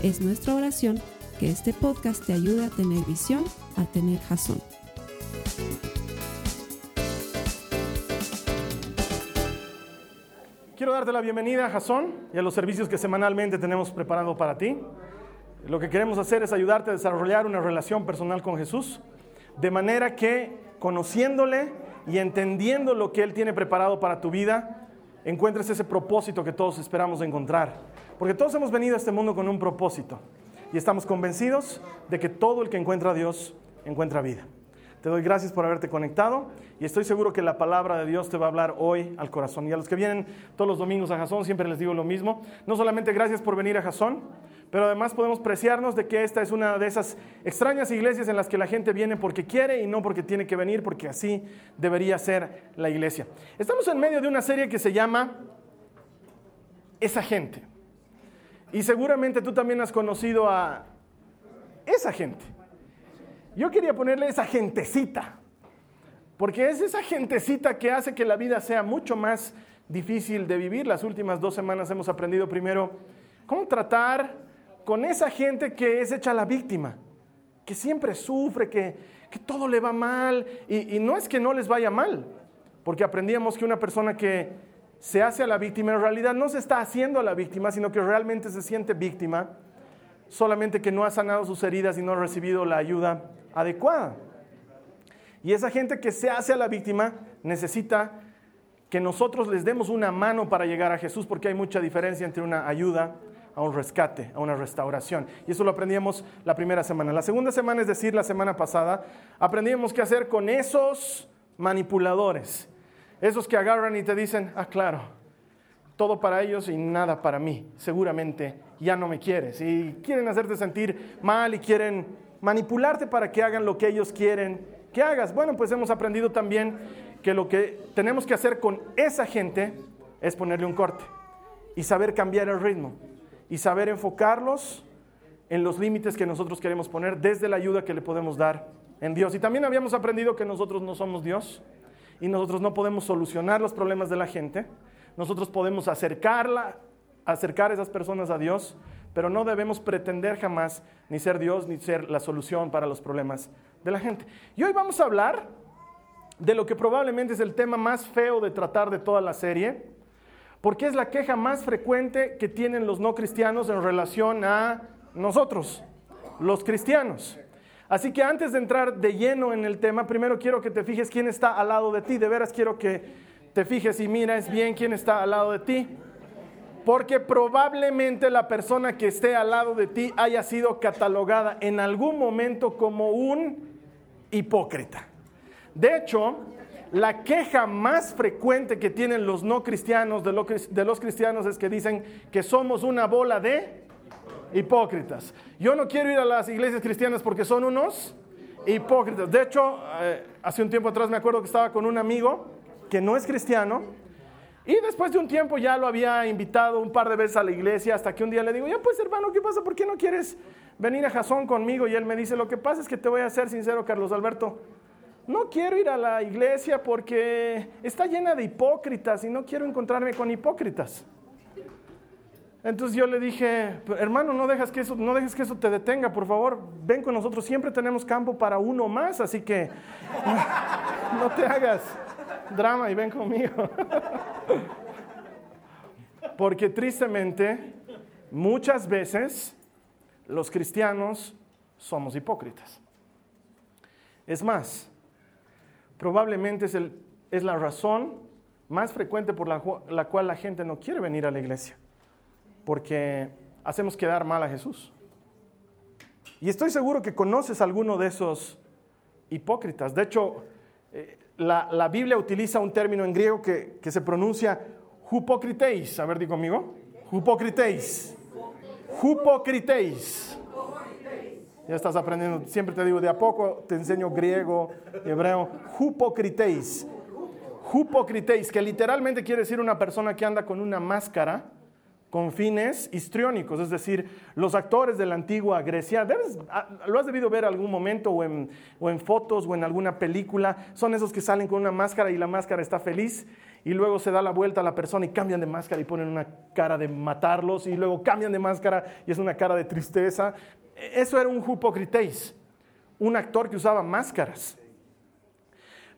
Es nuestra oración que este podcast te ayude a tener visión, a tener jazón. Quiero darte la bienvenida a Jason y a los servicios que semanalmente tenemos preparado para ti. Lo que queremos hacer es ayudarte a desarrollar una relación personal con Jesús, de manera que conociéndole y entendiendo lo que Él tiene preparado para tu vida, encuentres ese propósito que todos esperamos encontrar. Porque todos hemos venido a este mundo con un propósito y estamos convencidos de que todo el que encuentra a Dios encuentra vida. Te doy gracias por haberte conectado y estoy seguro que la palabra de Dios te va a hablar hoy al corazón. Y a los que vienen todos los domingos a Jasón siempre les digo lo mismo. No solamente gracias por venir a Jasón, pero además podemos preciarnos de que esta es una de esas extrañas iglesias en las que la gente viene porque quiere y no porque tiene que venir, porque así debería ser la iglesia. Estamos en medio de una serie que se llama Esa gente. Y seguramente tú también has conocido a esa gente. Yo quería ponerle esa gentecita, porque es esa gentecita que hace que la vida sea mucho más difícil de vivir. Las últimas dos semanas hemos aprendido primero cómo tratar con esa gente que es hecha la víctima, que siempre sufre, que, que todo le va mal. Y, y no es que no les vaya mal, porque aprendíamos que una persona que se hace a la víctima en realidad no se está haciendo a la víctima, sino que realmente se siente víctima, solamente que no ha sanado sus heridas y no ha recibido la ayuda adecuada. Y esa gente que se hace a la víctima necesita que nosotros les demos una mano para llegar a Jesús, porque hay mucha diferencia entre una ayuda a un rescate, a una restauración. Y eso lo aprendíamos la primera semana. La segunda semana, es decir, la semana pasada, aprendíamos qué hacer con esos manipuladores, esos que agarran y te dicen, ah, claro, todo para ellos y nada para mí. Seguramente ya no me quieres. Y quieren hacerte sentir mal y quieren manipularte para que hagan lo que ellos quieren que hagas. Bueno, pues hemos aprendido también que lo que tenemos que hacer con esa gente es ponerle un corte y saber cambiar el ritmo y saber enfocarlos en los límites que nosotros queremos poner desde la ayuda que le podemos dar en Dios. Y también habíamos aprendido que nosotros no somos Dios y nosotros no podemos solucionar los problemas de la gente. Nosotros podemos acercarla, acercar a esas personas a Dios, pero no debemos pretender jamás ni ser Dios ni ser la solución para los problemas de la gente. Y hoy vamos a hablar de lo que probablemente es el tema más feo de tratar de toda la serie, porque es la queja más frecuente que tienen los no cristianos en relación a nosotros, los cristianos. Así que antes de entrar de lleno en el tema, primero quiero que te fijes quién está al lado de ti. De veras quiero que te fijes y mires bien quién está al lado de ti. Porque probablemente la persona que esté al lado de ti haya sido catalogada en algún momento como un hipócrita. De hecho, la queja más frecuente que tienen los no cristianos de, los cristianos es que dicen que somos una bola de hipócritas. Yo no quiero ir a las iglesias cristianas porque son unos hipócritas. De hecho, eh, hace un tiempo atrás me acuerdo que estaba con un amigo que no es cristiano y después de un tiempo ya lo había invitado un par de veces a la iglesia hasta que un día le digo, ya pues hermano, ¿qué pasa? ¿Por qué no quieres venir a Jasón conmigo? Y él me dice, lo que pasa es que te voy a ser sincero, Carlos Alberto. No quiero ir a la iglesia porque está llena de hipócritas y no quiero encontrarme con hipócritas. Entonces yo le dije, hermano, no, dejes que eso, no dejes que eso te detenga, por favor, ven con nosotros, siempre tenemos campo para uno más, así que no te hagas drama y ven conmigo. Porque tristemente, muchas veces los cristianos somos hipócritas. Es más, probablemente es, el, es la razón más frecuente por la, la cual la gente no quiere venir a la iglesia. Porque hacemos quedar mal a Jesús. Y estoy seguro que conoces a alguno de esos hipócritas. De hecho, eh, la, Biblia utiliza un término en griego que, se pronuncia hupocriteis. A ver, di conmigo. Hupocriteis. Hupocriteis. Ya estás aprendiendo. Siempre te digo, de a poco te enseño griego, hebreo. Hupocriteis. Hupocriteis, que literalmente quiere decir una persona que anda con una máscara con fines histriónicos, es decir, los actores de la antigua Grecia, ah, lo has debido ver algún momento o en, o en, fotos o en alguna película, son esos que salen con una máscara y la máscara está feliz y luego se da la vuelta a la persona y cambian de máscara y ponen una cara de matarlos y luego cambian de máscara y es una cara de tristeza. Eso era un hupocriteis, un actor que usaba máscaras.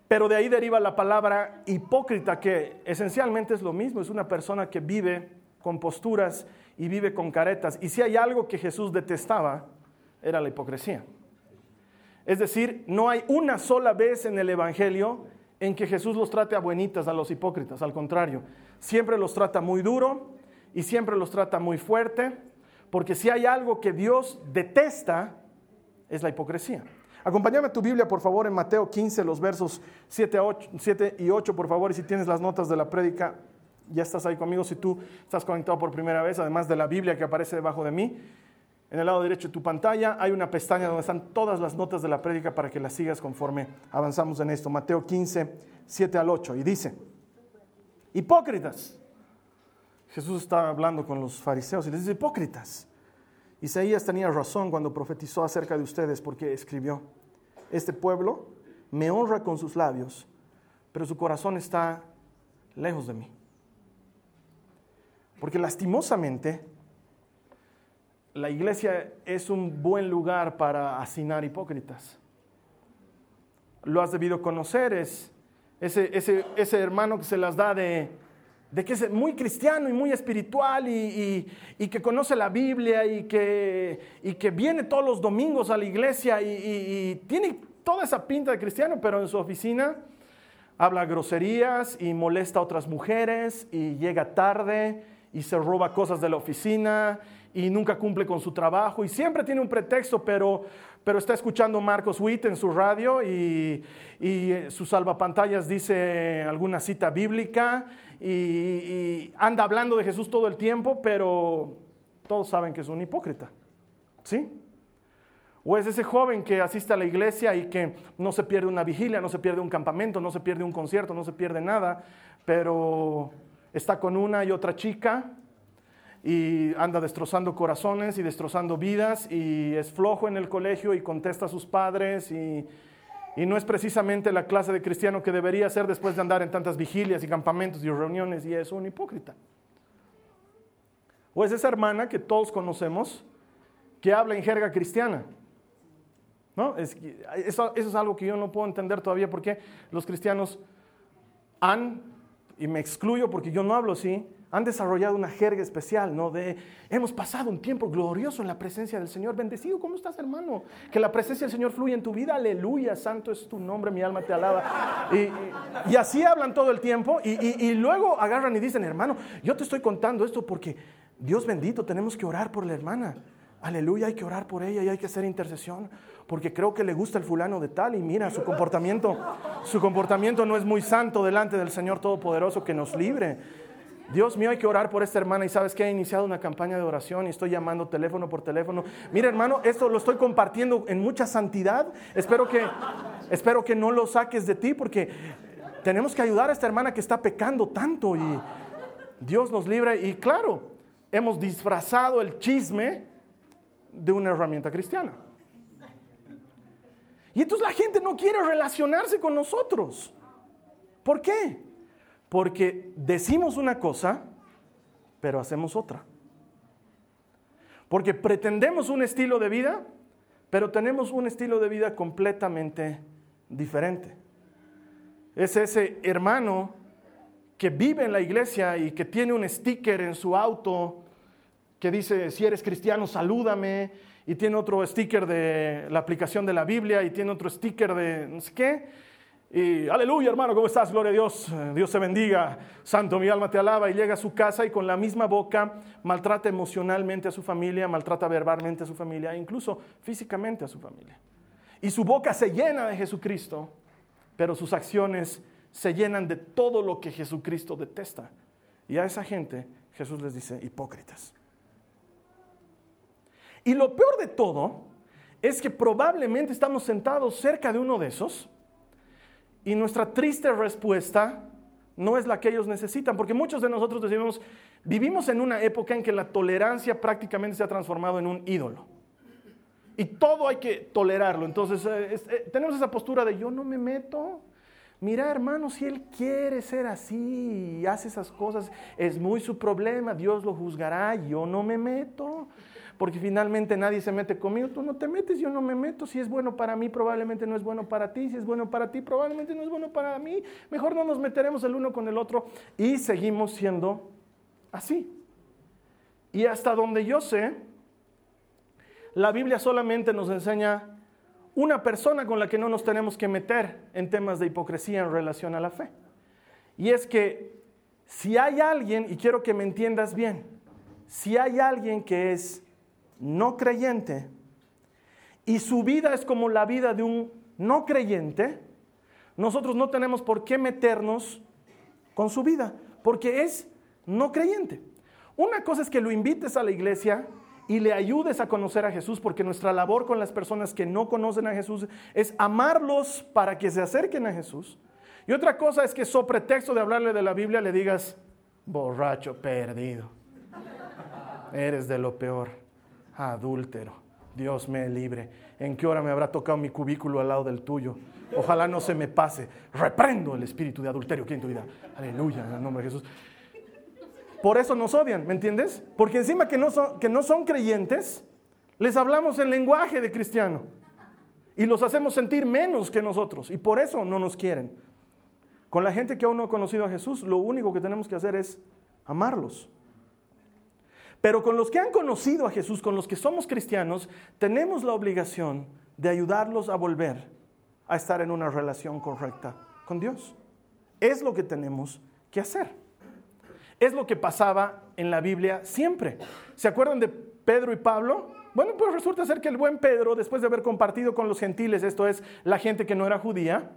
Pero de ahí deriva la palabra hipócrita, que esencialmente es lo mismo, es una persona que vive con posturas y vive con caretas. Y si hay algo que Jesús detestaba, era la hipocresía. Es decir, no hay una sola vez en el Evangelio en que Jesús los trate a buenitas a los hipócritas, al contrario, siempre los trata muy duro y siempre los trata muy fuerte, porque si hay algo que Dios detesta, es la hipocresía. Acompáñame a tu Biblia, por favor, en Mateo 15, los versos 7, 7 y 8, por favor, y si tienes las notas de la prédica, ya estás ahí conmigo si tú estás conectado por primera vez, además de la Biblia que aparece debajo de mí. En el lado derecho de tu pantalla hay una pestaña donde están todas las notas de la prédica para que las sigas conforme avanzamos en esto. Mateo 15, 7 al 8. Y dice, hipócritas. Jesús está hablando con los fariseos y les dice, hipócritas. Isaías tenía razón cuando profetizó acerca de ustedes porque escribió, este pueblo me honra con sus labios, pero su corazón está lejos de mí. Porque lastimosamente la iglesia es un buen lugar para hacinar hipócritas. Lo has debido conocer, es ese, ese, hermano que se las da de, que es muy cristiano y muy espiritual y, que conoce la Biblia y que, y que viene todos los domingos a la iglesia y, tiene toda esa pinta de cristiano, pero en su oficina habla groserías y molesta a otras mujeres y llega tarde y se roba cosas de la oficina y nunca cumple con su trabajo y siempre tiene un pretexto, pero, pero está escuchando Marcos Witt en su radio y, y su salvapantallas dice alguna cita bíblica y, anda hablando de Jesús todo el tiempo, pero todos saben que es un hipócrita. ¿Sí? O es ese joven que asiste a la iglesia y que no se pierde una vigilia, no se pierde un campamento, no se pierde un concierto, no se pierde nada, pero está con una y otra chica y anda destrozando corazones y destrozando vidas y es flojo en el colegio y contesta a sus padres y, no es precisamente la clase de cristiano que debería ser después de andar en tantas vigilias y campamentos y reuniones y es un hipócrita. O es esa hermana que todos conocemos que habla en jerga cristiana. ¿No? Es, eso, eso es algo que yo no puedo entender todavía porque los cristianos han y me excluyo porque yo no hablo así, han desarrollado una jerga especial, ¿no? De, hemos pasado un tiempo glorioso en la presencia del Señor, bendecido, ¿cómo estás hermano? Que la presencia del Señor fluya en tu vida, aleluya, santo es tu nombre, mi alma te alaba. Y, así hablan todo el tiempo y, y luego agarran y dicen, hermano, yo te estoy contando esto porque Dios bendito, tenemos que orar por la hermana. Aleluya, hay que orar por ella y hay que hacer intercesión porque creo que le gusta el fulano de tal y mira, su comportamiento, su comportamiento no es muy santo delante del Señor Todopoderoso que nos libre. Dios mío, hay que orar por esta hermana y sabes que he iniciado una campaña de oración y estoy llamando teléfono por teléfono. Mira, hermano, esto lo estoy compartiendo en mucha santidad. Espero que, espero que no lo saques de ti porque tenemos que ayudar a esta hermana que está pecando tanto y Dios nos libre. Y claro, hemos disfrazado el chisme de una herramienta cristiana. Y entonces la gente no quiere relacionarse con nosotros. ¿Por qué? Porque decimos una cosa, pero hacemos otra. Porque pretendemos un estilo de vida, pero tenemos un estilo de vida completamente diferente. Es ese hermano que vive en la iglesia y que tiene un sticker en su auto que dice, si eres cristiano, salúdame, y tiene otro sticker de la aplicación de la Biblia y tiene otro sticker de no sé qué. Y aleluya, hermano, ¿cómo estás? Gloria a Dios. Dios te bendiga. Santo, mi alma te alaba. Y llega a su casa y con la misma boca maltrata emocionalmente a su familia, maltrata verbalmente a su familia, incluso físicamente a su familia. Y su boca se llena de Jesucristo, pero sus acciones se llenan de todo lo que Jesucristo detesta. Y a esa gente Jesús les dice hipócritas. Y lo peor de todo es que probablemente estamos sentados cerca de uno de esos y nuestra triste respuesta no es la que ellos necesitan, porque muchos de nosotros decimos, vivimos en una época en que la tolerancia prácticamente se ha transformado en un ídolo. Y todo hay que tolerarlo. Entonces eh, eh, tenemos esa postura de yo no me meto. Mira, hermano, si él quiere ser así y hace esas cosas, es muy su problema, Dios lo juzgará, yo no me meto porque finalmente nadie se mete conmigo, tú no te metes, yo no me meto, si es bueno para mí probablemente no es bueno para ti, si es bueno para ti probablemente no es bueno para mí, mejor no nos meteremos el uno con el otro. Y seguimos siendo así. Y hasta donde yo sé, la Biblia solamente nos enseña una persona con la que no nos tenemos que meter en temas de hipocresía en relación a la fe. Y es que si hay alguien, y quiero que me entiendas bien, si hay alguien que es no creyente y su vida es como la vida de un no creyente, nosotros no tenemos por qué meternos con su vida, porque es no creyente. Una cosa es que lo invites a la iglesia y le ayudes a conocer a Jesús, porque nuestra labor con las personas que no conocen a Jesús es amarlos para que se acerquen a Jesús. Y otra cosa es que, so pretexto de hablarle de la Biblia, le digas, borracho perdido, eres de lo peor adúltero. Dios me libre. ¿En qué hora me habrá tocado mi cubículo al lado del tuyo? Ojalá no se me pase. Reprendo el espíritu de adulterio que en tu vida. Aleluya, en el nombre de Jesús. Por eso nos odian, ¿me entiendes? Porque encima que no son, que no son creyentes, les hablamos el lenguaje de cristiano. Y los hacemos sentir menos que nosotros. Y por eso no nos quieren. Con la gente que aún no ha conocido a Jesús, lo único que tenemos que hacer es amarlos. Pero con los que han conocido a Jesús, con los que somos cristianos, tenemos la obligación de ayudarlos a volver a estar en una relación correcta con Dios. Es lo que tenemos que hacer. Es lo que pasaba en la Biblia siempre. ¿Se acuerdan de Pedro y Pablo? Bueno, pues resulta ser que el buen Pedro, después de haber compartido con los gentiles, esto es, la gente que no era judía,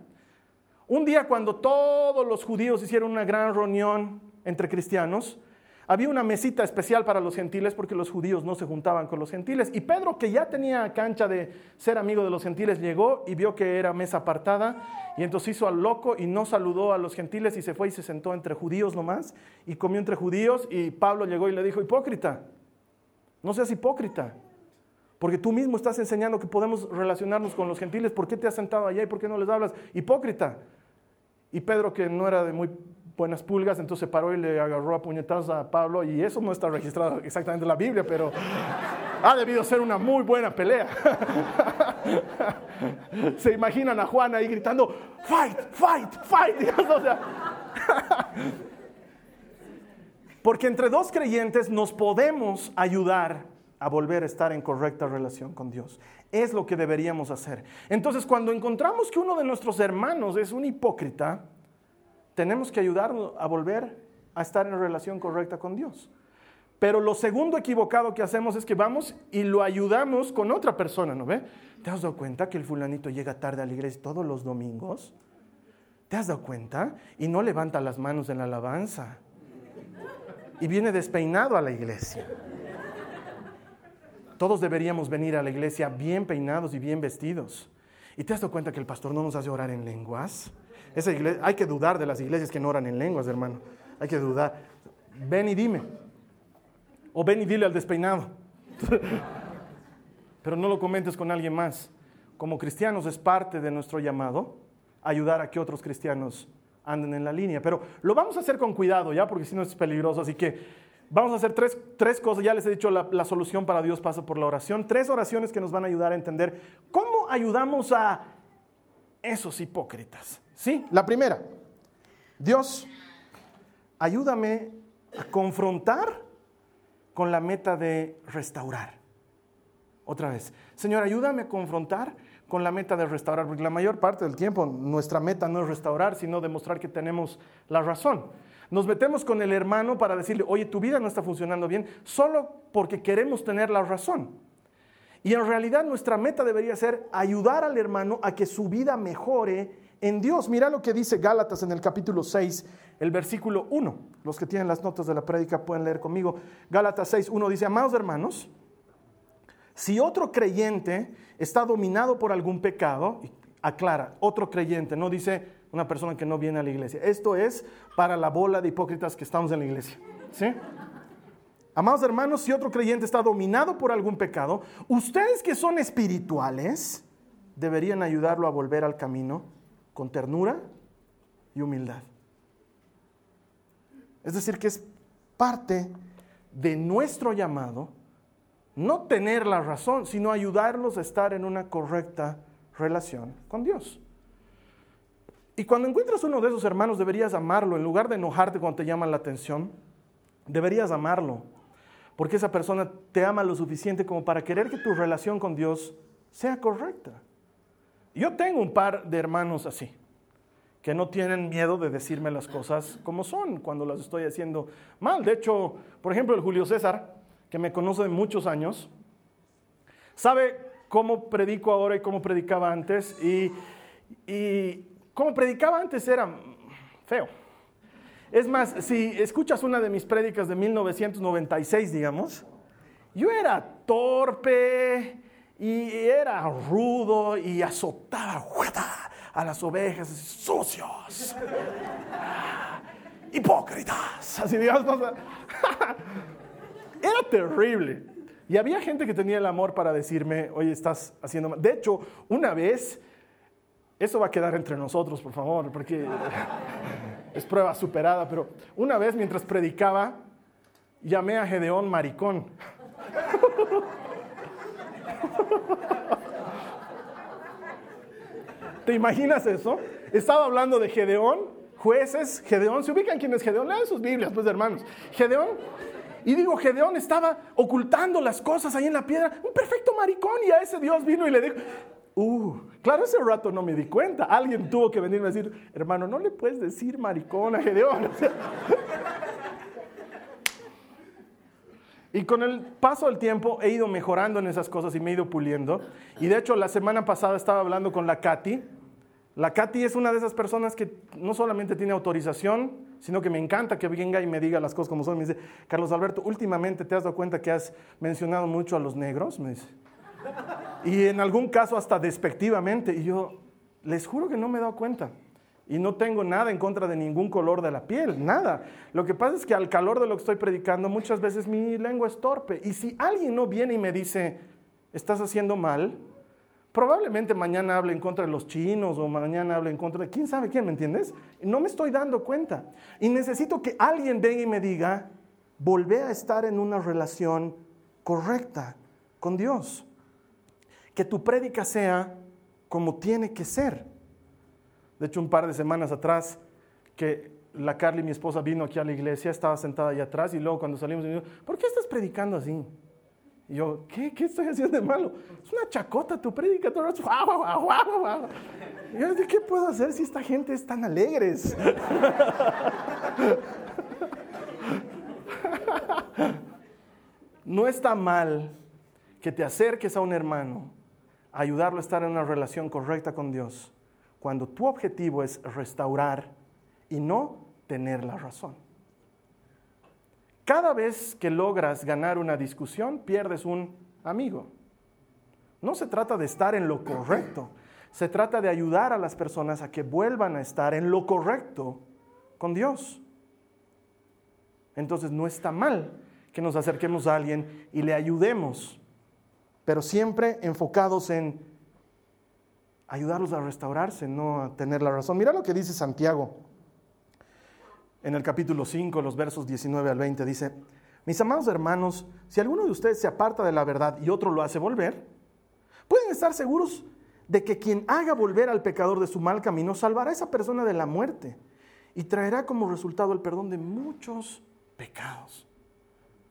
un día cuando todos los judíos hicieron una gran reunión entre cristianos, había una mesita especial para los gentiles porque los judíos no se juntaban con los gentiles. Y Pedro, que ya tenía cancha de ser amigo de los gentiles, llegó y vio que era mesa apartada. Y entonces hizo al loco y no saludó a los gentiles y se fue y se sentó entre judíos nomás. Y comió entre judíos. Y Pablo llegó y le dijo, hipócrita, no seas hipócrita. Porque tú mismo estás enseñando que podemos relacionarnos con los gentiles. ¿Por qué te has sentado allá y por qué no les hablas? Hipócrita. Y Pedro, que no era de muy buenas pulgas, entonces paró y le agarró a puñetazos a Pablo y eso no está registrado exactamente en la Biblia, pero ha debido ser una muy buena pelea. se imaginan a Juan ahí gritando, fight, fight, fight. Porque entre dos creyentes nos podemos ayudar a volver a estar en correcta relación con Dios. Es lo que deberíamos hacer. Entonces, cuando encontramos que uno de nuestros hermanos es un hipócrita, tenemos que ayudarnos a volver a estar en relación correcta con Dios. Pero lo segundo equivocado que hacemos es que vamos y lo ayudamos con otra persona, ¿no ve? ¿Te has dado cuenta que el fulanito llega tarde a la iglesia todos los domingos? ¿Te has dado cuenta? Y no levanta las manos en la alabanza. Y viene despeinado a la iglesia. Todos deberíamos venir a la iglesia bien peinados y bien vestidos. ¿Y te has dado cuenta que el pastor no nos hace orar en lenguas? Hay que dudar de las iglesias que no oran en lenguas, hermano. Hay que dudar. Ven y dime. O ven y dile al despeinado. Pero no lo comentes con alguien más. Como cristianos es parte de nuestro llamado ayudar a que otros cristianos anden en la línea. Pero lo vamos a hacer con cuidado, ¿ya? Porque si no es peligroso. Así que vamos a hacer tres, tres cosas. Ya les he dicho, la, solución para Dios pasa por la oración. Tres oraciones que nos van a ayudar a entender cómo ayudamos a esos hipócritas. Sí, la primera. Dios, ayúdame a confrontar con la meta de restaurar. Otra vez, Señor, ayúdame a confrontar con la meta de restaurar, porque la mayor parte del tiempo nuestra meta no es restaurar, sino demostrar que tenemos la razón. Nos metemos con el hermano para decirle, oye, tu vida no está funcionando bien, solo porque queremos tener la razón. Y en realidad nuestra meta debería ser ayudar al hermano a que su vida mejore en Dios. Mira lo que dice Gálatas en el capítulo 6, el versículo 1. Los que tienen las notas de la prédica pueden leer conmigo. Gálatas 6, 1 dice, amados hermanos, Si otro creyente está dominado por algún pecado, aclara, otro creyente, no dice una persona que no viene a la iglesia. Esto es para la bola de hipócritas que estamos en la iglesia. ¿Sí? Amados hermanos, si otro creyente está dominado por algún pecado, ustedes que son espirituales deberían ayudarlo a volver al camino con ternura y humildad. Es decir, que es parte de nuestro llamado no tener la razón, sino ayudarlos a estar en una correcta relación con Dios. Y cuando encuentras uno de esos hermanos, deberías amarlo. En lugar de enojarte cuando te llaman la atención, deberías amarlo. Porque esa persona te ama lo suficiente como para querer que tu relación con Dios sea correcta. Yo tengo un par de hermanos así, que no tienen miedo de decirme las cosas como son cuando las estoy haciendo mal. De hecho, por ejemplo, el Julio César, que me conoce de muchos años, sabe cómo predico ahora y cómo predicaba antes. Y, y cómo predicaba antes era feo. Es más, si escuchas una de mis prédicas de 1996, digamos, yo era torpe y era rudo y azotaba a las ovejas, sucios, hipócritas, así digamos. Era terrible. Y había gente que tenía el amor para decirme, oye, estás haciendo mal. De hecho, una vez, eso va a quedar entre nosotros, por favor, porque es prueba superada, pero una vez mientras predicaba, llamé a Gedeón maricón. ¿Te imaginas eso? Estaba hablando de Gedeón, jueces, Gedeón, ¿se ubican quién es Gedeón? Lean sus Biblias, pues hermanos. Gedeón, y digo, Gedeón estaba ocultando las cosas ahí en la piedra, un perfecto maricón, y a ese Dios vino y le dijo, uh, claro, ese rato no me di cuenta. Alguien tuvo que venirme a decir, hermano, no le puedes decir maricón a Gedeón. Y con el paso del tiempo he ido mejorando en esas cosas y me he ido puliendo. Y de hecho, la semana pasada estaba hablando con la Katy. La Katy es una de esas personas que no solamente tiene autorización, sino que me encanta que venga y me diga las cosas como son. Me dice, Carlos Alberto, últimamente te has dado cuenta que has mencionado mucho a los negros, me dice. Y en algún caso hasta despectivamente. Y yo les juro que no me he dado cuenta. Y no tengo nada en contra de ningún color de la piel, nada. Lo que pasa es que al calor de lo que estoy predicando, muchas veces mi lengua es torpe. Y si alguien no viene y me dice, estás haciendo mal, probablemente mañana hable en contra de los chinos o mañana hable en contra de quién sabe quién, ¿me entiendes? No me estoy dando cuenta. Y necesito que alguien venga y me diga, volvé a estar en una relación correcta con Dios. Que tu prédica sea como tiene que ser. De hecho, un par de semanas atrás, que la Carly, mi esposa, vino aquí a la iglesia, estaba sentada allá atrás y luego cuando salimos, me dijo, ¿por qué estás predicando así? Y yo, ¿qué, ¿qué estoy haciendo de malo? Es una chacota tu predica. Todo el y yo, ¿qué puedo hacer si esta gente es tan alegres? no está mal que te acerques a un hermano, ayudarlo a estar en una relación correcta con Dios cuando tu objetivo es restaurar y no tener la razón. Cada vez que logras ganar una discusión, pierdes un amigo. No se trata de estar en lo correcto, se trata de ayudar a las personas a que vuelvan a estar en lo correcto con Dios. Entonces no está mal que nos acerquemos a alguien y le ayudemos, pero siempre enfocados en ayudarlos a restaurarse, no a tener la razón. Mira lo que dice Santiago en el capítulo 5, los versos 19 al 20. Dice, mis amados hermanos, si alguno de ustedes se aparta de la verdad y otro lo hace volver, pueden estar seguros de que quien haga volver al pecador de su mal camino salvará a esa persona de la muerte y traerá como resultado el perdón de muchos pecados.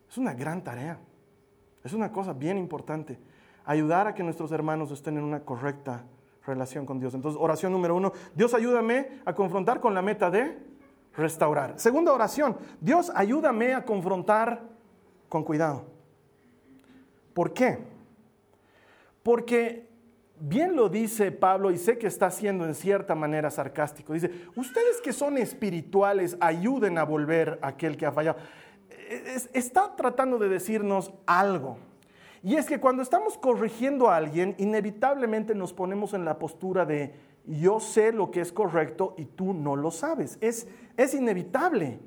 Es una gran tarea. Es una cosa bien importante. Ayudar a que nuestros hermanos estén en una correcta relación con Dios. Entonces, oración número uno, Dios ayúdame a confrontar con la meta de restaurar. Segunda oración, Dios ayúdame a confrontar con cuidado. ¿Por qué? Porque bien lo dice Pablo y sé que está siendo en cierta manera sarcástico. Dice, ustedes que son espirituales, ayuden a volver a aquel que ha fallado. Está tratando de decirnos algo. Y es que cuando estamos corrigiendo a alguien, inevitablemente nos ponemos en la postura de yo sé lo que es correcto y tú no lo sabes. Es, es inevitable.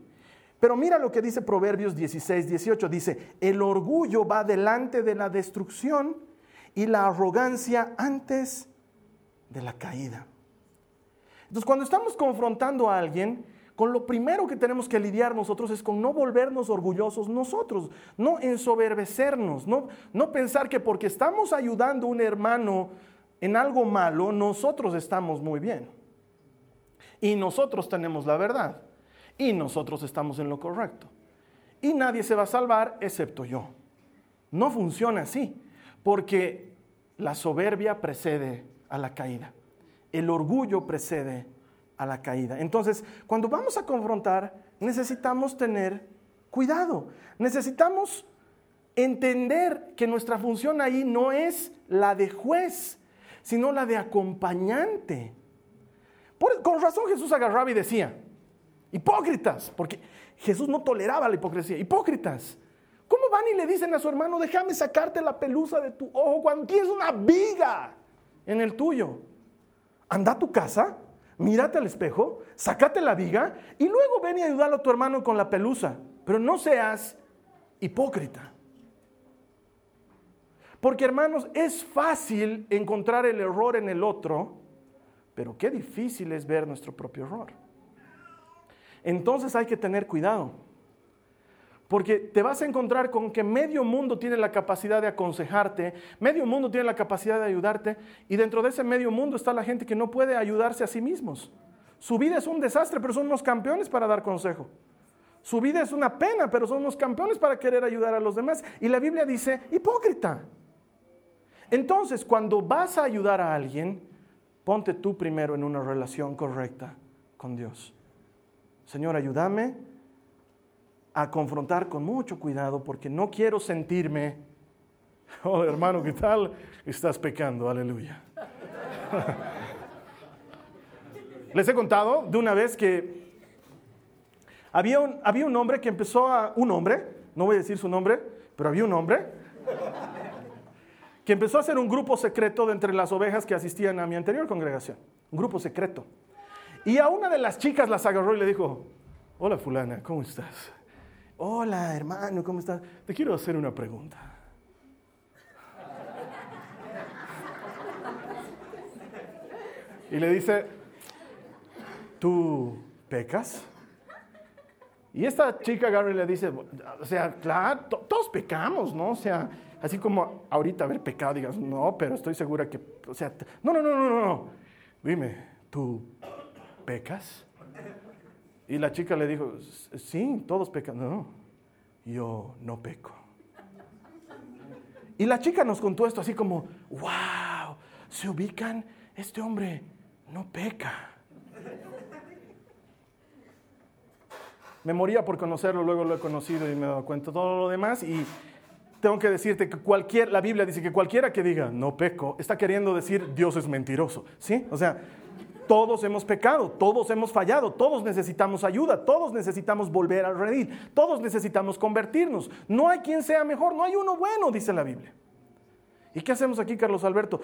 Pero mira lo que dice Proverbios 16, 18. Dice, el orgullo va delante de la destrucción y la arrogancia antes de la caída. Entonces, cuando estamos confrontando a alguien, con lo primero que tenemos que lidiar nosotros es con no volvernos orgullosos nosotros, no ensoberbecernos, no, no pensar que porque estamos ayudando a un hermano en algo malo, nosotros estamos muy bien. Y nosotros tenemos la verdad. Y nosotros estamos en lo correcto. Y nadie se va a salvar excepto yo. No funciona así, porque la soberbia precede a la caída. El orgullo precede a la caída. Entonces, cuando vamos a confrontar, necesitamos tener cuidado. Necesitamos entender que nuestra función ahí no es la de juez, sino la de acompañante. con razón Jesús agarraba y decía, hipócritas, porque Jesús no toleraba la hipocresía, hipócritas. ¿Cómo van y le dicen a su hermano, déjame sacarte la pelusa de tu ojo cuando tienes una viga en el tuyo? Anda a tu casa mírate al espejo, sácate la viga y luego ven y ayúdalo a tu hermano con la pelusa. Pero no seas hipócrita. Porque hermanos, es fácil encontrar el error en el otro, pero qué difícil es ver nuestro propio error. Entonces hay que tener cuidado. Porque te vas a encontrar con que medio mundo tiene la capacidad de aconsejarte, medio mundo tiene la capacidad de ayudarte, y dentro de ese medio mundo está la gente que no puede ayudarse a sí mismos. Su vida es un desastre, pero son unos campeones para dar consejo. Su vida es una pena, pero son unos campeones para querer ayudar a los demás. Y la Biblia dice, hipócrita. Entonces, cuando vas a ayudar a alguien, ponte tú primero en una relación correcta con Dios. Señor, ayúdame a confrontar con mucho cuidado porque no quiero sentirme, oh hermano, ¿qué tal? Estás pecando, aleluya. Les he contado de una vez que había un, había un hombre que empezó a, un hombre, no voy a decir su nombre, pero había un hombre que empezó a hacer un grupo secreto de entre las ovejas que asistían a mi anterior congregación, un grupo secreto. Y a una de las chicas las agarró y le dijo, hola fulana, ¿cómo estás? Hola, hermano, ¿cómo estás? Te quiero hacer una pregunta. Y le dice, ¿tú pecas? Y esta chica Gary le dice, o sea, claro, todos pecamos, ¿no? O sea, así como ahorita haber pecado, digas, no, pero estoy segura que, o sea, no, no, no, no, no. Dime, ¿tú pecas? Y la chica le dijo, sí, todos pecan. No, yo no peco. Y la chica nos contó esto así como, wow, se ubican, este hombre no peca. Me moría por conocerlo, luego lo he conocido y me he dado cuenta de todo lo demás. Y tengo que decirte que cualquier, la Biblia dice que cualquiera que diga no peco, está queriendo decir Dios es mentiroso. ¿Sí? O sea, todos hemos pecado, todos hemos fallado, todos necesitamos ayuda, todos necesitamos volver a reír, todos necesitamos convertirnos. No hay quien sea mejor, no hay uno bueno, dice la Biblia. ¿Y qué hacemos aquí, Carlos Alberto?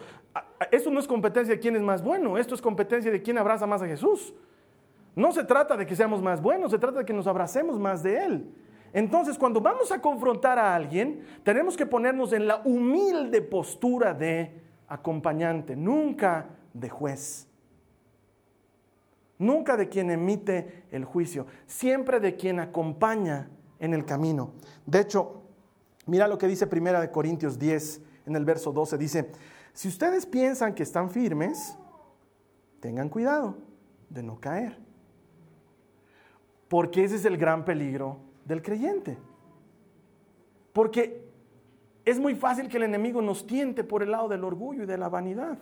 Esto no es competencia de quién es más bueno, esto es competencia de quién abraza más a Jesús. No se trata de que seamos más buenos, se trata de que nos abracemos más de Él. Entonces, cuando vamos a confrontar a alguien, tenemos que ponernos en la humilde postura de acompañante, nunca de juez nunca de quien emite el juicio, siempre de quien acompaña en el camino. De hecho, mira lo que dice Primera de Corintios 10 en el verso 12, dice, si ustedes piensan que están firmes, tengan cuidado de no caer. Porque ese es el gran peligro del creyente. Porque es muy fácil que el enemigo nos tiente por el lado del orgullo y de la vanidad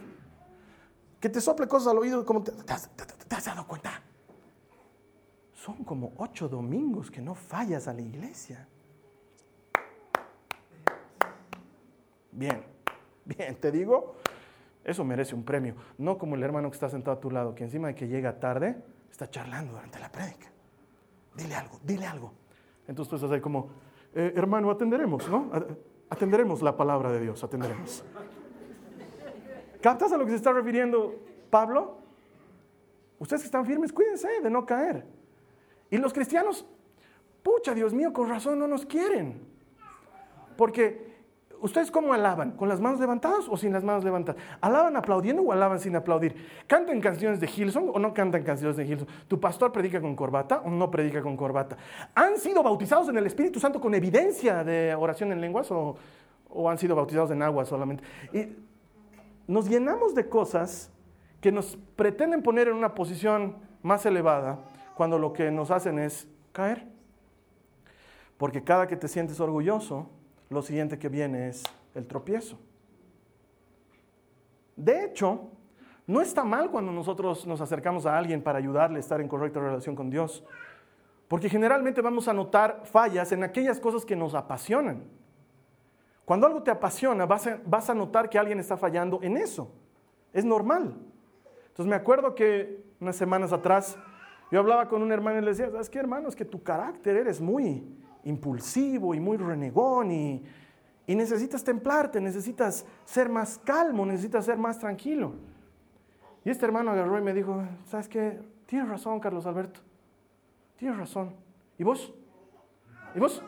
que te sople cosas al oído como te, has, dado cuenta. Son como ocho domingos que no fallas a la iglesia. Bien, bien, te digo, eso merece un premio. No como el hermano que está sentado a tu lado, que encima de que llega tarde, está charlando durante la prédica. Dile algo, dile algo. Entonces tú estás ahí como, eh, hermano, atenderemos, ¿no? atenderemos la palabra de Dios, atenderemos. ¿Captas a lo que se está refiriendo Pablo? Ustedes que están firmes, cuídense de no caer. Y los cristianos, pucha, Dios mío, con razón no nos quieren. Porque ¿Ustedes cómo alaban? ¿Con las manos levantadas o sin las manos levantadas? ¿Alaban aplaudiendo o alaban sin aplaudir? ¿Cantan canciones de Hillsong o no cantan canciones de Hillsong? ¿Tu pastor predica con corbata o no predica con corbata? ¿Han sido bautizados en el Espíritu Santo con evidencia de oración en lenguas o, han sido bautizados en agua solamente? Y nos llenamos de cosas que nos pretenden poner en una posición más elevada cuando lo que nos hacen es caer. Porque cada que te sientes orgulloso, lo siguiente que viene es el tropiezo. De hecho, no está mal cuando nosotros nos acercamos a alguien para ayudarle a estar en correcta relación con Dios, porque generalmente vamos a notar fallas en aquellas cosas que nos apasionan. Cuando algo te apasiona, vas a, vas a notar que alguien está fallando en eso. Es normal. Entonces me acuerdo que unas semanas atrás yo hablaba con un hermano y le decía, ¿sabes qué hermano? Es que tu carácter eres muy, impulsivo y muy renegón y, necesitas templarte, necesitas ser más calmo, necesitas ser más tranquilo. Y este hermano agarró y me dijo, ¿sabes qué? Tienes razón, Carlos Alberto. Tienes razón. ¿Y vos? ¿Y vos?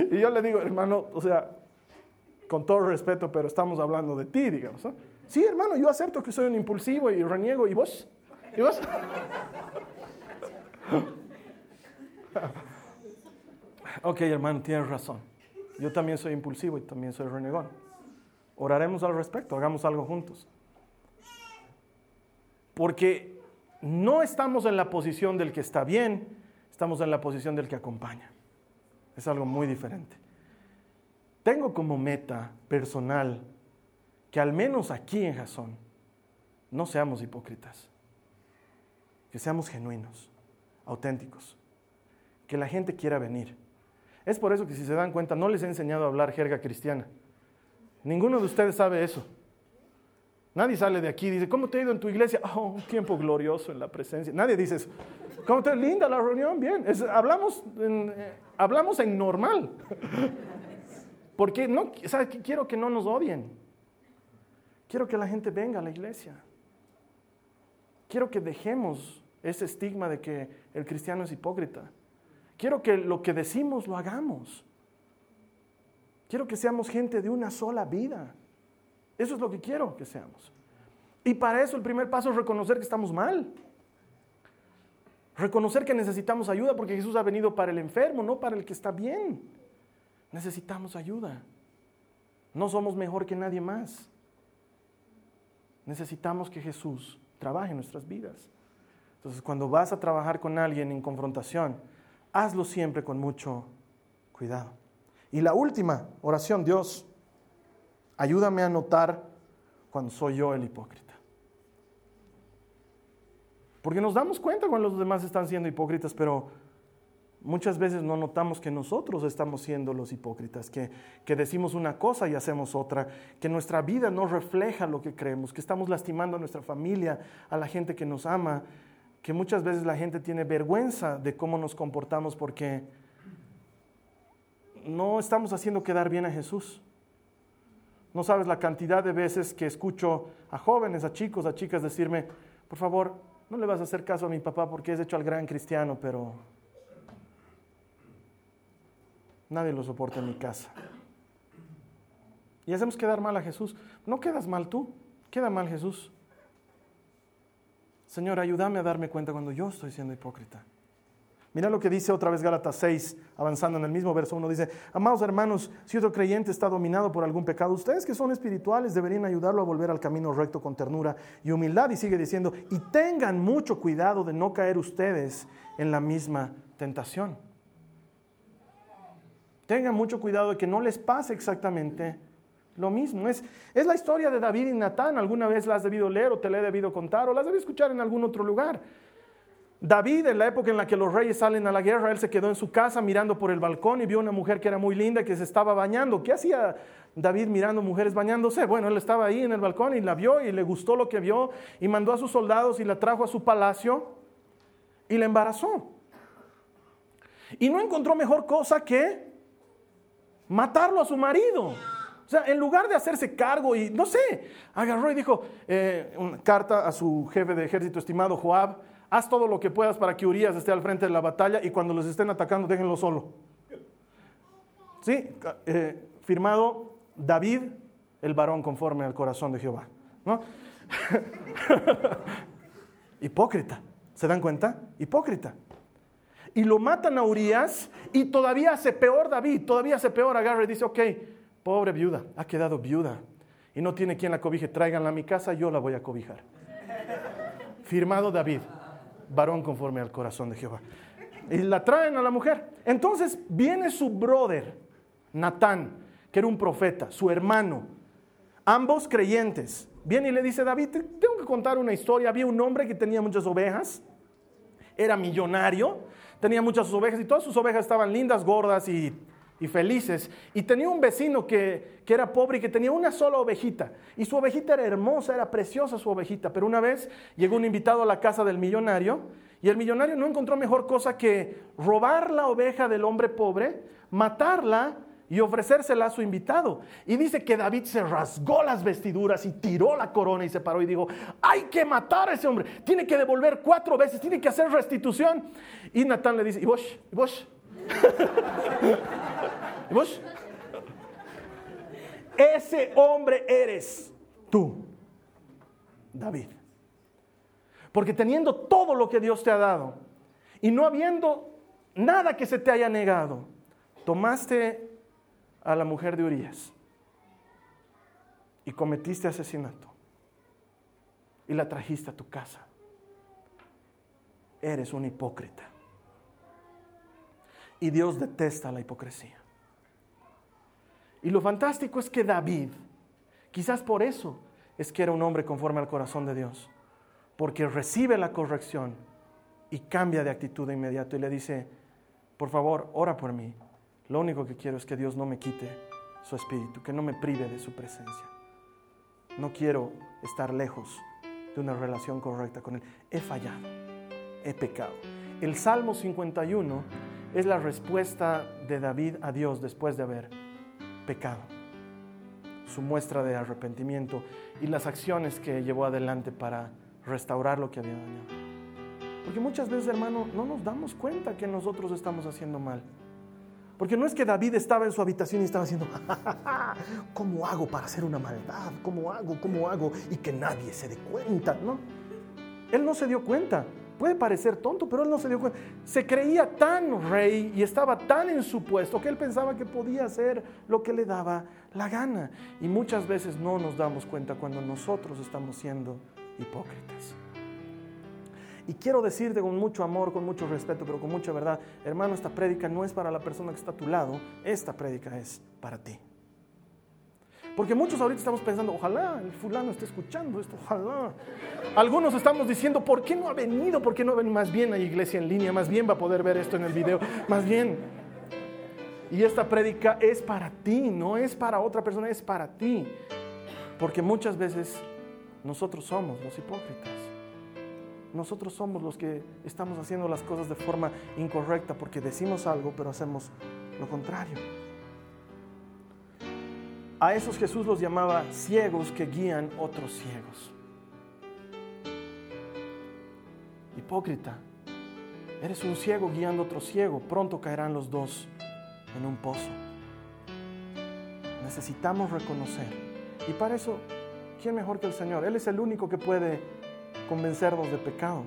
y yo le digo, hermano, o sea, con todo respeto, pero estamos hablando de ti, digamos. Sí, hermano, yo acepto que soy un impulsivo y reniego. ¿Y vos? ¿Y vos? ok, hermano, tienes razón. Yo también soy impulsivo y también soy renegón. Oraremos al respecto, hagamos algo juntos. Porque no estamos en la posición del que está bien, estamos en la posición del que acompaña. Es algo muy diferente. Tengo como meta personal que al menos aquí en Jasón no seamos hipócritas, que seamos genuinos auténticos, que la gente quiera venir. Es por eso que si se dan cuenta, no les he enseñado a hablar jerga cristiana. Ninguno de ustedes sabe eso. Nadie sale de aquí y dice, ¿cómo te ha ido en tu iglesia? Oh, un tiempo glorioso en la presencia. Nadie dice. ¿Cómo te linda la reunión? Bien. hablamos, eh, hablamos en normal. Porque no, quiero que no nos odien. Quiero que la gente venga a la iglesia. Quiero que dejemos ese estigma de que el cristiano es hipócrita. Quiero que lo que decimos lo hagamos. Quiero que seamos gente de una sola vida. Eso es lo que quiero que seamos. Y para eso el primer paso es reconocer que estamos mal. Reconocer que necesitamos ayuda porque Jesús ha venido para el enfermo, no para el que está bien. Necesitamos ayuda. No somos mejor que nadie más. Necesitamos que Jesús trabaje en nuestras vidas. Entonces, cuando vas a trabajar con alguien en confrontación, hazlo siempre con mucho cuidado. Y la última oración, Dios, ayúdame a notar cuando soy yo el hipócrita. Porque nos damos cuenta cuando los demás están siendo hipócritas, pero muchas veces no notamos que nosotros estamos siendo los hipócritas, que, que, decimos una cosa y hacemos otra, que nuestra vida no refleja lo que creemos, que estamos lastimando a nuestra familia, a la gente que nos ama, que muchas veces la gente tiene vergüenza de cómo nos comportamos porque no estamos haciendo quedar bien a Jesús. No sabes la cantidad de veces que escucho a jóvenes, a chicos, a chicas decirme, por favor, no le vas a hacer caso a mi papá porque es hecho al gran cristiano, pero nadie lo soporta en mi casa. Y hacemos quedar mal a Jesús. No quedas mal tú, queda mal Jesús. Señor, ayúdame a darme cuenta cuando yo estoy siendo hipócrita. Mira lo que dice otra vez Gálatas 6, avanzando en el mismo verso uno dice, amados hermanos, si otro creyente está dominado por algún pecado, ustedes que son espirituales deberían ayudarlo a volver al camino recto con ternura y humildad. Y sigue diciendo, y tengan mucho cuidado de no caer ustedes en la misma tentación. Tengan mucho cuidado de que no les pase exactamente lo mismo, es, es la historia de David y Natán. Alguna vez la has debido leer o te la he debido contar o la has debido escuchar en algún otro lugar. David, en la época en la que los reyes salen a la guerra, él se quedó en su casa mirando por el balcón y vio una mujer que era muy linda que se estaba bañando. ¿Qué hacía David mirando mujeres bañándose? Bueno, él estaba ahí en el balcón y la vio y le gustó lo que vio y mandó a sus soldados y la trajo a su palacio y la embarazó. Y no encontró mejor cosa que matarlo a su marido. O sea, en lugar de hacerse cargo y, no sé, agarró y dijo, eh, una carta a su jefe de ejército estimado Joab, haz todo lo que puedas para que Urias esté al frente de la batalla y cuando los estén atacando déjenlo solo. Sí, eh, firmado David, el varón conforme al corazón de Jehová. ¿no? Hipócrita, ¿se dan cuenta? Hipócrita. Y lo matan a Urias y todavía hace peor David, todavía hace peor agarra y dice, ok, pobre viuda, ha quedado viuda y no tiene quien la cobije, tráiganla a mi casa, yo la voy a cobijar. Firmado David, varón conforme al corazón de Jehová. Y la traen a la mujer. Entonces viene su brother, Natán, que era un profeta, su hermano, ambos creyentes. Viene y le dice, David, tengo que contar una historia. Había un hombre que tenía muchas ovejas, era millonario, tenía muchas ovejas y todas sus ovejas estaban lindas, gordas y, felices. Y tenía un vecino que, que era pobre y que tenía una sola ovejita. Y su ovejita era hermosa, era preciosa su ovejita. Pero una vez llegó un invitado a la casa del millonario y el millonario no encontró mejor cosa que robar la oveja del hombre pobre, matarla y ofrecérsela a su invitado. Y dice que David se rasgó las vestiduras y tiró la corona y se paró y dijo, hay que matar a ese hombre, tiene que devolver cuatro veces, tiene que hacer restitución. Y Natán le dice, ¿y vos? ¿Y vos? ¿Y vos? Ese hombre eres tú, David. Porque teniendo todo lo que Dios te ha dado y no habiendo nada que se te haya negado, tomaste a la mujer de Urias y cometiste asesinato y la trajiste a tu casa. Eres un hipócrita. Y Dios detesta la hipocresía. Y lo fantástico es que David, quizás por eso es que era un hombre conforme al corazón de Dios, porque recibe la corrección y cambia de actitud de inmediato y le dice, por favor, ora por mí, lo único que quiero es que Dios no me quite su espíritu, que no me prive de su presencia. No quiero estar lejos de una relación correcta con Él. He fallado, he pecado. El Salmo 51 es la respuesta de David a Dios después de haber pecado. Su muestra de arrepentimiento y las acciones que llevó adelante para restaurar lo que había dañado. Porque muchas veces, hermano, no nos damos cuenta que nosotros estamos haciendo mal. Porque no es que David estaba en su habitación y estaba haciendo, ¿cómo hago para hacer una maldad? ¿Cómo hago? ¿Cómo hago? Y que nadie se dé cuenta, ¿no? Él no se dio cuenta. Puede parecer tonto, pero él no se dio cuenta. Se creía tan rey y estaba tan en su puesto que él pensaba que podía hacer lo que le daba la gana. Y muchas veces no nos damos cuenta cuando nosotros estamos siendo hipócritas. Y quiero decirte con mucho amor, con mucho respeto, pero con mucha verdad, hermano, esta prédica no es para la persona que está a tu lado, esta prédica es para ti. Porque muchos ahorita estamos pensando, ojalá el fulano esté escuchando esto, ojalá. Algunos estamos diciendo, ¿por qué no ha venido? ¿Por qué no ha venido? Más bien a iglesia en línea, más bien va a poder ver esto en el video, más bien. Y esta prédica es para ti, no es para otra persona, es para ti. Porque muchas veces nosotros somos los hipócritas. Nosotros somos los que estamos haciendo las cosas de forma incorrecta porque decimos algo pero hacemos lo contrario. A esos Jesús los llamaba ciegos que guían otros ciegos. Hipócrita, eres un ciego guiando otro ciego, pronto caerán los dos en un pozo. Necesitamos reconocer. Y para eso, ¿quién mejor que el Señor? Él es el único que puede convencernos de pecado.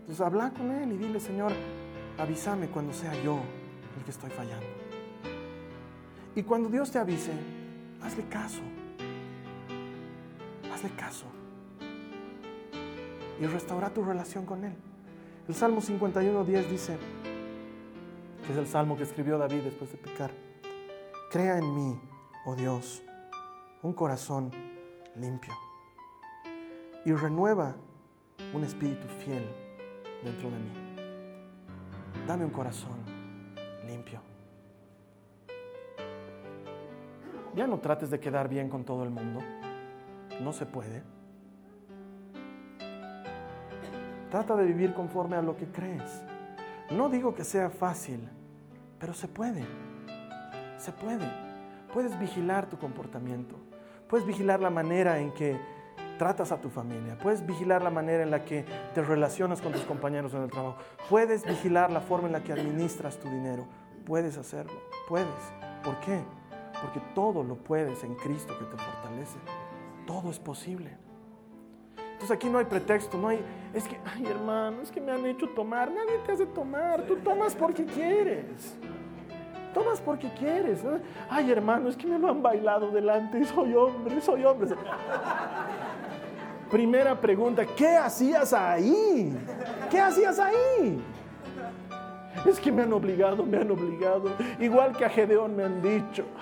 Entonces habla con Él y dile, Señor, avísame cuando sea yo el que estoy fallando. Y cuando Dios te avise, hazle caso. Hazle caso. Y restaura tu relación con Él. El Salmo 51.10 dice, que es el salmo que escribió David después de pecar, crea en mí, oh Dios, un corazón limpio y renueva un espíritu fiel dentro de mí. Dame un corazón limpio. Ya no trates de quedar bien con todo el mundo. No se puede. Trata de vivir conforme a lo que crees. No digo que sea fácil, pero se puede. Se puede. Puedes vigilar tu comportamiento. Puedes vigilar la manera en que tratas a tu familia. Puedes vigilar la manera en la que te relacionas con tus compañeros en el trabajo. Puedes vigilar la forma en la que administras tu dinero. Puedes hacerlo. Puedes. ¿Por qué? Porque todo lo puedes en Cristo que te fortalece. Todo es posible. Entonces aquí no hay pretexto, no hay, es que, ay hermano, es que me han hecho tomar. Nadie te hace tomar, tú tomas porque quieres. Tomas porque quieres. Ay hermano, es que me lo han bailado delante, soy hombre, soy hombre. Primera pregunta, ¿qué hacías ahí? ¿Qué hacías ahí? Es que me han obligado, me han obligado. Igual que a Gedeón me han dicho.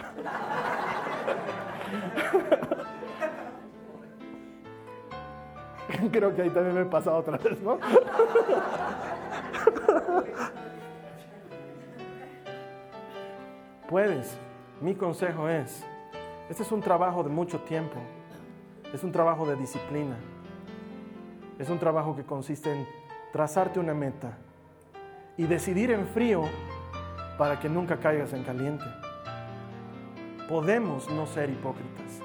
Creo que ahí también me he pasado otra vez, ¿no? Puedes. Mi consejo es, este es un trabajo de mucho tiempo. Es un trabajo de disciplina. Es un trabajo que consiste en trazarte una meta y decidir en frío para que nunca caigas en caliente. Podemos no ser hipócritas.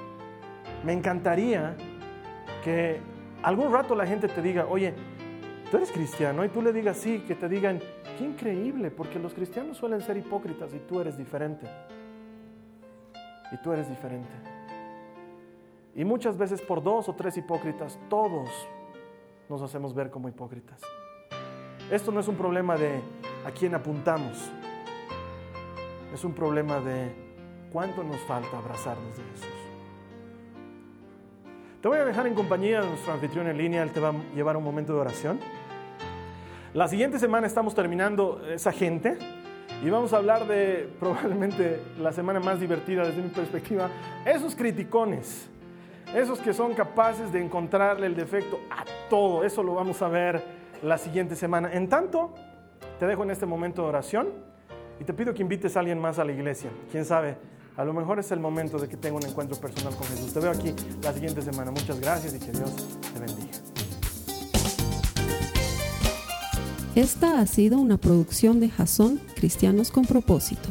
Me encantaría que algún rato la gente te diga, oye, tú eres cristiano y tú le digas sí, que te digan, qué increíble, porque los cristianos suelen ser hipócritas y tú eres diferente. Y tú eres diferente. Y muchas veces por dos o tres hipócritas, todos nos hacemos ver como hipócritas. Esto no es un problema de a quién apuntamos, es un problema de cuánto nos falta abrazarnos de Jesús. Te voy a dejar en compañía de nuestro anfitrión en línea, él te va a llevar un momento de oración. La siguiente semana estamos terminando esa gente y vamos a hablar de probablemente la semana más divertida desde mi perspectiva, esos criticones, esos que son capaces de encontrarle el defecto a todo, eso lo vamos a ver la siguiente semana. En tanto, te dejo en este momento de oración y te pido que invites a alguien más a la iglesia. Quién sabe, a lo mejor es el momento de que tenga un encuentro personal con Jesús. Te veo aquí la siguiente semana. Muchas gracias y que Dios te bendiga. Esta ha sido una producción de Jason Cristianos con Propósito.